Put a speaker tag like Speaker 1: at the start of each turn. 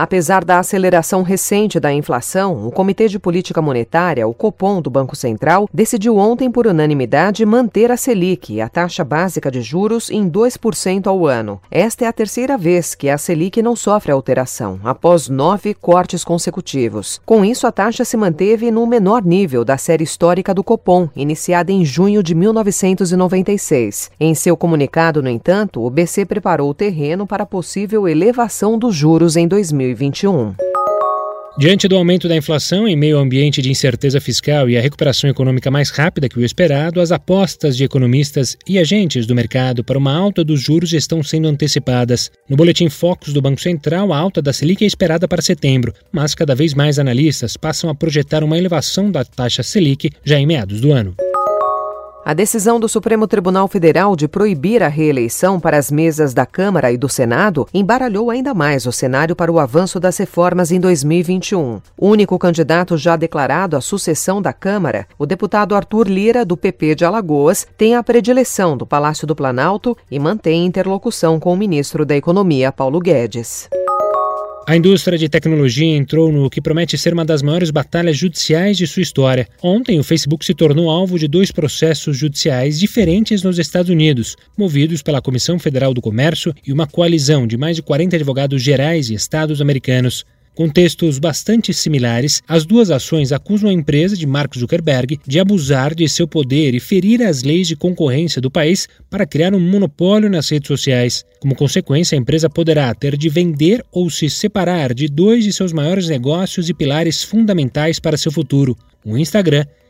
Speaker 1: Apesar da aceleração recente da inflação, o Comitê de Política Monetária, o Copom do Banco Central, decidiu ontem por unanimidade manter a Selic, a taxa básica de juros, em 2% ao ano. Esta é a terceira vez que a Selic não sofre alteração, após nove cortes consecutivos. Com isso, a taxa se manteve no menor nível da série histórica do Copom, iniciada em junho de 1996. Em seu comunicado, no entanto, o BC preparou o terreno para possível elevação dos juros em 2020. 2021.
Speaker 2: Diante do aumento da inflação em meio ao ambiente de incerteza fiscal e a recuperação econômica mais rápida que o esperado, as apostas de economistas e agentes do mercado para uma alta dos juros estão sendo antecipadas. No boletim Focus do Banco Central, a alta da Selic é esperada para setembro, mas cada vez mais analistas passam a projetar uma elevação da taxa Selic já em meados do ano.
Speaker 1: A decisão do Supremo Tribunal Federal de proibir a reeleição para as mesas da Câmara e do Senado embaralhou ainda mais o cenário para o avanço das reformas em 2021. O único candidato já declarado à sucessão da Câmara, o deputado Arthur Lira, do PP de Alagoas, tem a predileção do Palácio do Planalto e mantém interlocução com o ministro da Economia, Paulo Guedes.
Speaker 2: A indústria de tecnologia entrou no que promete ser uma das maiores batalhas judiciais de sua história. Ontem, o Facebook se tornou alvo de dois processos judiciais diferentes nos Estados Unidos, movidos pela Comissão Federal do Comércio e uma coalizão de mais de 40 advogados gerais e estados americanos. Com textos bastante similares, as duas ações acusam a empresa de Mark Zuckerberg de abusar de seu poder e ferir as leis de concorrência do país para criar um monopólio nas redes sociais. Como consequência, a empresa poderá ter de vender ou se separar de dois de seus maiores negócios e pilares fundamentais para seu futuro: o Instagram